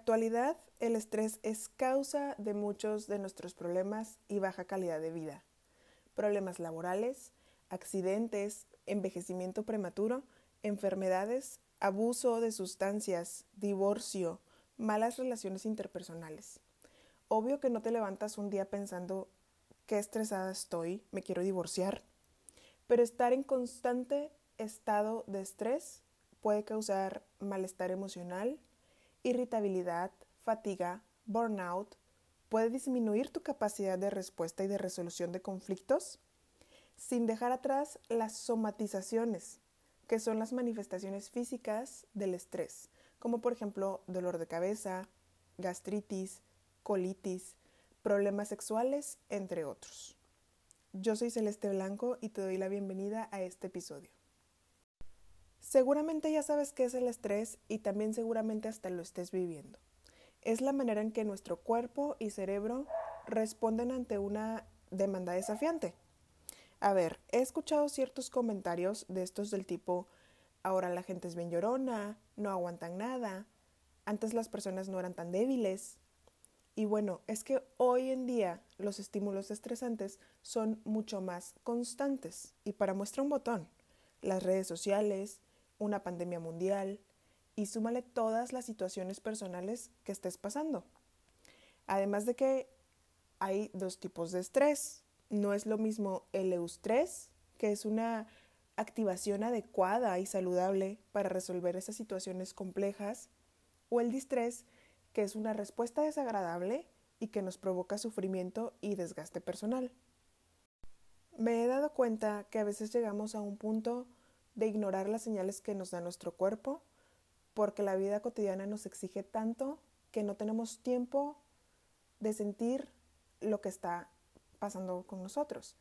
actualidad, el estrés es causa de muchos de nuestros problemas y baja calidad de vida. Problemas laborales, accidentes, envejecimiento prematuro, enfermedades, abuso de sustancias, divorcio, malas relaciones interpersonales. Obvio que no te levantas un día pensando qué estresada estoy, me quiero divorciar, pero estar en constante estado de estrés puede causar malestar emocional, irritabilidad, fatiga, burnout, puede disminuir tu capacidad de respuesta y de resolución de conflictos, sin dejar atrás las somatizaciones, que son las manifestaciones físicas del estrés, como por ejemplo dolor de cabeza, gastritis, colitis, problemas sexuales, entre otros. Yo soy Celeste Blanco y te doy la bienvenida a este episodio. Seguramente ya sabes qué es el estrés y también seguramente hasta lo estés viviendo. Es la manera en que nuestro cuerpo y cerebro responden ante una demanda desafiante. A ver, he escuchado ciertos comentarios de estos del tipo, ahora la gente es bien llorona, no aguantan nada, antes las personas no eran tan débiles. Y bueno, es que hoy en día los estímulos estresantes son mucho más constantes. Y para muestra un botón, las redes sociales, una pandemia mundial y súmale todas las situaciones personales que estés pasando. Además de que hay dos tipos de estrés. No es lo mismo el eustrés, que es una activación adecuada y saludable para resolver esas situaciones complejas, o el distrés, que es una respuesta desagradable y que nos provoca sufrimiento y desgaste personal. Me he dado cuenta que a veces llegamos a un punto de ignorar las señales que nos da nuestro cuerpo, porque la vida cotidiana nos exige tanto que no tenemos tiempo de sentir lo que está pasando con nosotros.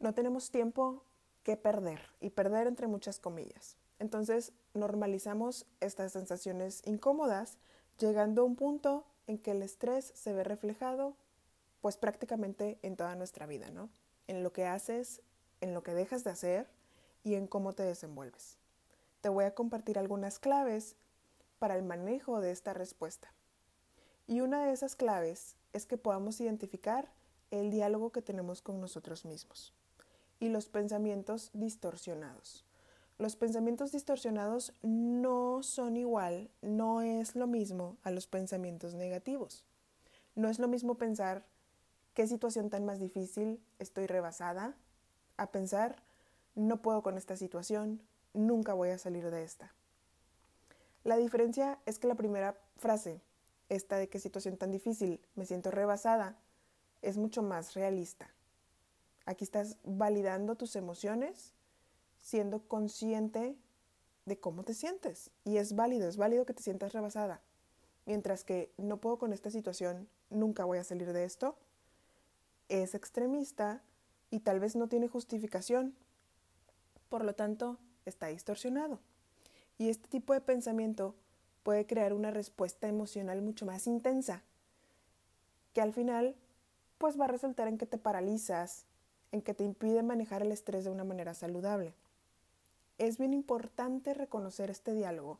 No tenemos tiempo que perder, y perder entre muchas comillas. Entonces normalizamos estas sensaciones incómodas, llegando a un punto en que el estrés se ve reflejado pues prácticamente en toda nuestra vida, ¿no? En lo que haces, en lo que dejas de hacer y en cómo te desenvuelves. Te voy a compartir algunas claves para el manejo de esta respuesta. Y una de esas claves es que podamos identificar el diálogo que tenemos con nosotros mismos y los pensamientos distorsionados. Los pensamientos distorsionados no son igual, no es lo mismo a los pensamientos negativos. No es lo mismo pensar qué situación tan más difícil estoy rebasada a pensar no puedo con esta situación, nunca voy a salir de esta. La diferencia es que la primera frase, esta de qué situación tan difícil, me siento rebasada, es mucho más realista. Aquí estás validando tus emociones, siendo consciente de cómo te sientes. Y es válido, es válido que te sientas rebasada. Mientras que no puedo con esta situación, nunca voy a salir de esto, es extremista y tal vez no tiene justificación, por lo tanto, está distorsionado. Y este tipo de pensamiento puede crear una respuesta emocional mucho más intensa, que al final pues va a resultar en que te paralizas, en que te impide manejar el estrés de una manera saludable. Es bien importante reconocer este diálogo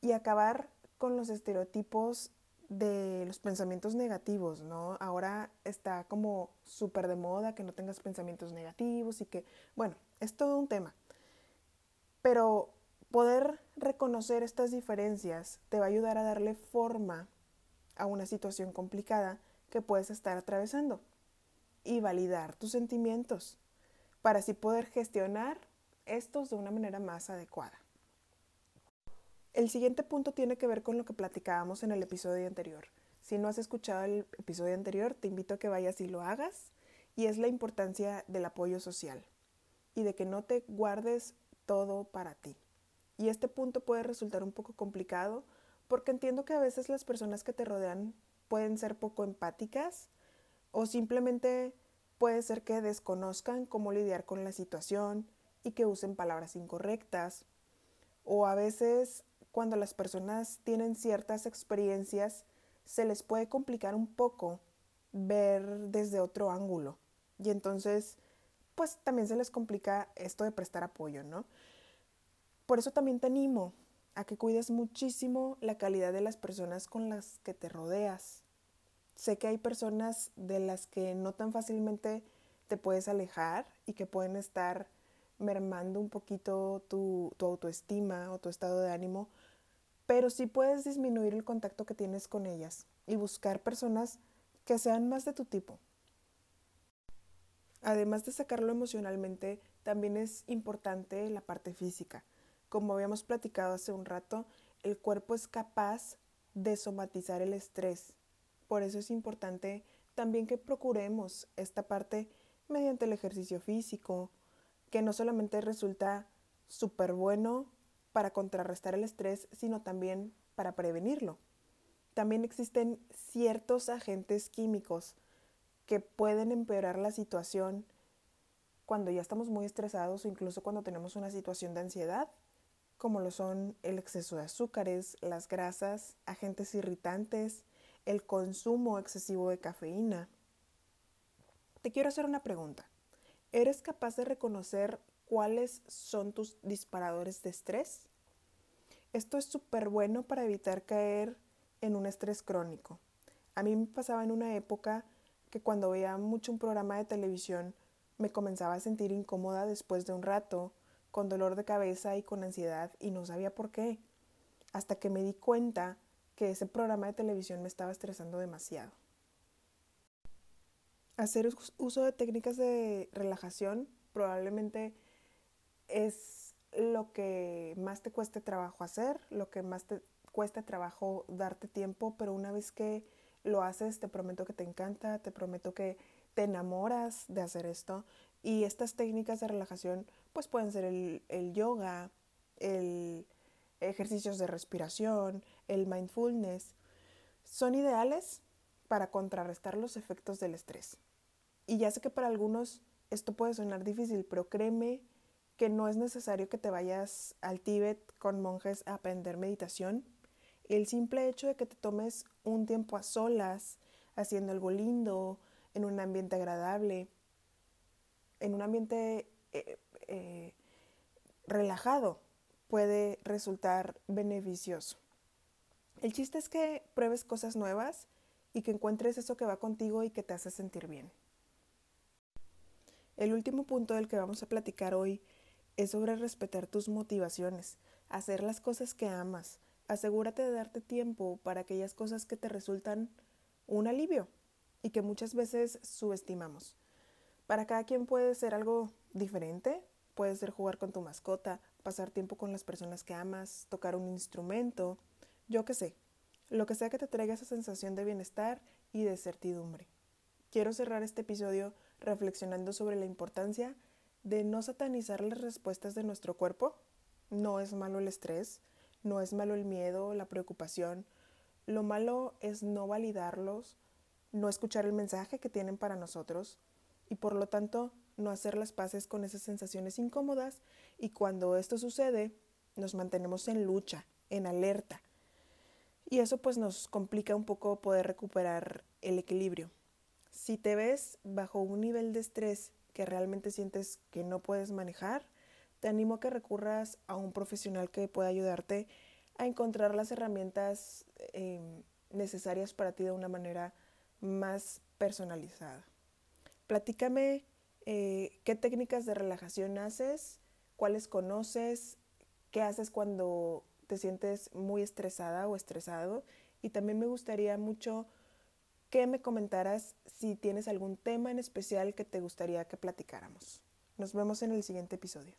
y acabar con los estereotipos de los pensamientos negativos, ¿no? Ahora está como súper de moda que no tengas pensamientos negativos y que, bueno, es todo un tema. Pero poder reconocer estas diferencias te va a ayudar a darle forma a una situación complicada que puedes estar atravesando y validar tus sentimientos para así poder gestionar estos de una manera más adecuada. El siguiente punto tiene que ver con lo que platicábamos en el episodio anterior. Si no has escuchado el episodio anterior, te invito a que vayas y lo hagas, y es la importancia del apoyo social y de que no te guardes todo para ti. Y este punto puede resultar un poco complicado porque entiendo que a veces las personas que te rodean pueden ser poco empáticas o simplemente puede ser que desconozcan cómo lidiar con la situación y que usen palabras incorrectas. O a veces cuando las personas tienen ciertas experiencias, se les puede complicar un poco ver desde otro ángulo. Y entonces, pues también se les complica esto de prestar apoyo, ¿no? Por eso también te animo a que cuides muchísimo la calidad de las personas con las que te rodeas. Sé que hay personas de las que no tan fácilmente te puedes alejar y que pueden estar mermando un poquito tu, tu autoestima o tu estado de ánimo, pero sí puedes disminuir el contacto que tienes con ellas y buscar personas que sean más de tu tipo. Además de sacarlo emocionalmente, también es importante la parte física. Como habíamos platicado hace un rato, el cuerpo es capaz de somatizar el estrés. Por eso es importante también que procuremos esta parte mediante el ejercicio físico, que no solamente resulta súper bueno para contrarrestar el estrés, sino también para prevenirlo. También existen ciertos agentes químicos que pueden empeorar la situación cuando ya estamos muy estresados o incluso cuando tenemos una situación de ansiedad, como lo son el exceso de azúcares, las grasas, agentes irritantes, el consumo excesivo de cafeína. Te quiero hacer una pregunta. ¿Eres capaz de reconocer cuáles son tus disparadores de estrés? Esto es súper bueno para evitar caer en un estrés crónico. A mí me pasaba en una época que cuando veía mucho un programa de televisión me comenzaba a sentir incómoda después de un rato, con dolor de cabeza y con ansiedad y no sabía por qué, hasta que me di cuenta que ese programa de televisión me estaba estresando demasiado. Hacer uso de técnicas de relajación probablemente es lo que más te cueste trabajo hacer, lo que más te cuesta trabajo darte tiempo, pero una vez que lo haces, te prometo que te encanta, te prometo que te enamoras de hacer esto. Y estas técnicas de relajación, pues pueden ser el, el yoga, el ejercicios de respiración, el mindfulness. Son ideales para contrarrestar los efectos del estrés. Y ya sé que para algunos esto puede sonar difícil, pero créeme que no es necesario que te vayas al Tíbet con monjes a aprender meditación. El simple hecho de que te tomes un tiempo a solas, haciendo algo lindo, en un ambiente agradable, en un ambiente eh, eh, relajado, puede resultar beneficioso. El chiste es que pruebes cosas nuevas y que encuentres eso que va contigo y que te hace sentir bien. El último punto del que vamos a platicar hoy es sobre respetar tus motivaciones, hacer las cosas que amas. Asegúrate de darte tiempo para aquellas cosas que te resultan un alivio y que muchas veces subestimamos. Para cada quien puede ser algo diferente, puede ser jugar con tu mascota, pasar tiempo con las personas que amas, tocar un instrumento, yo qué sé, lo que sea que te traiga esa sensación de bienestar y de certidumbre. Quiero cerrar este episodio reflexionando sobre la importancia de no satanizar las respuestas de nuestro cuerpo. No es malo el estrés, no es malo el miedo, la preocupación. Lo malo es no validarlos, no escuchar el mensaje que tienen para nosotros y por lo tanto no hacer las paces con esas sensaciones incómodas y cuando esto sucede nos mantenemos en lucha, en alerta. Y eso pues nos complica un poco poder recuperar el equilibrio. Si te ves bajo un nivel de estrés que realmente sientes que no puedes manejar, te animo a que recurras a un profesional que pueda ayudarte a encontrar las herramientas eh, necesarias para ti de una manera más personalizada. Platícame eh, qué técnicas de relajación haces, cuáles conoces, qué haces cuando te sientes muy estresada o estresado y también me gustaría mucho que me comentaras si tienes algún tema en especial que te gustaría que platicáramos. Nos vemos en el siguiente episodio.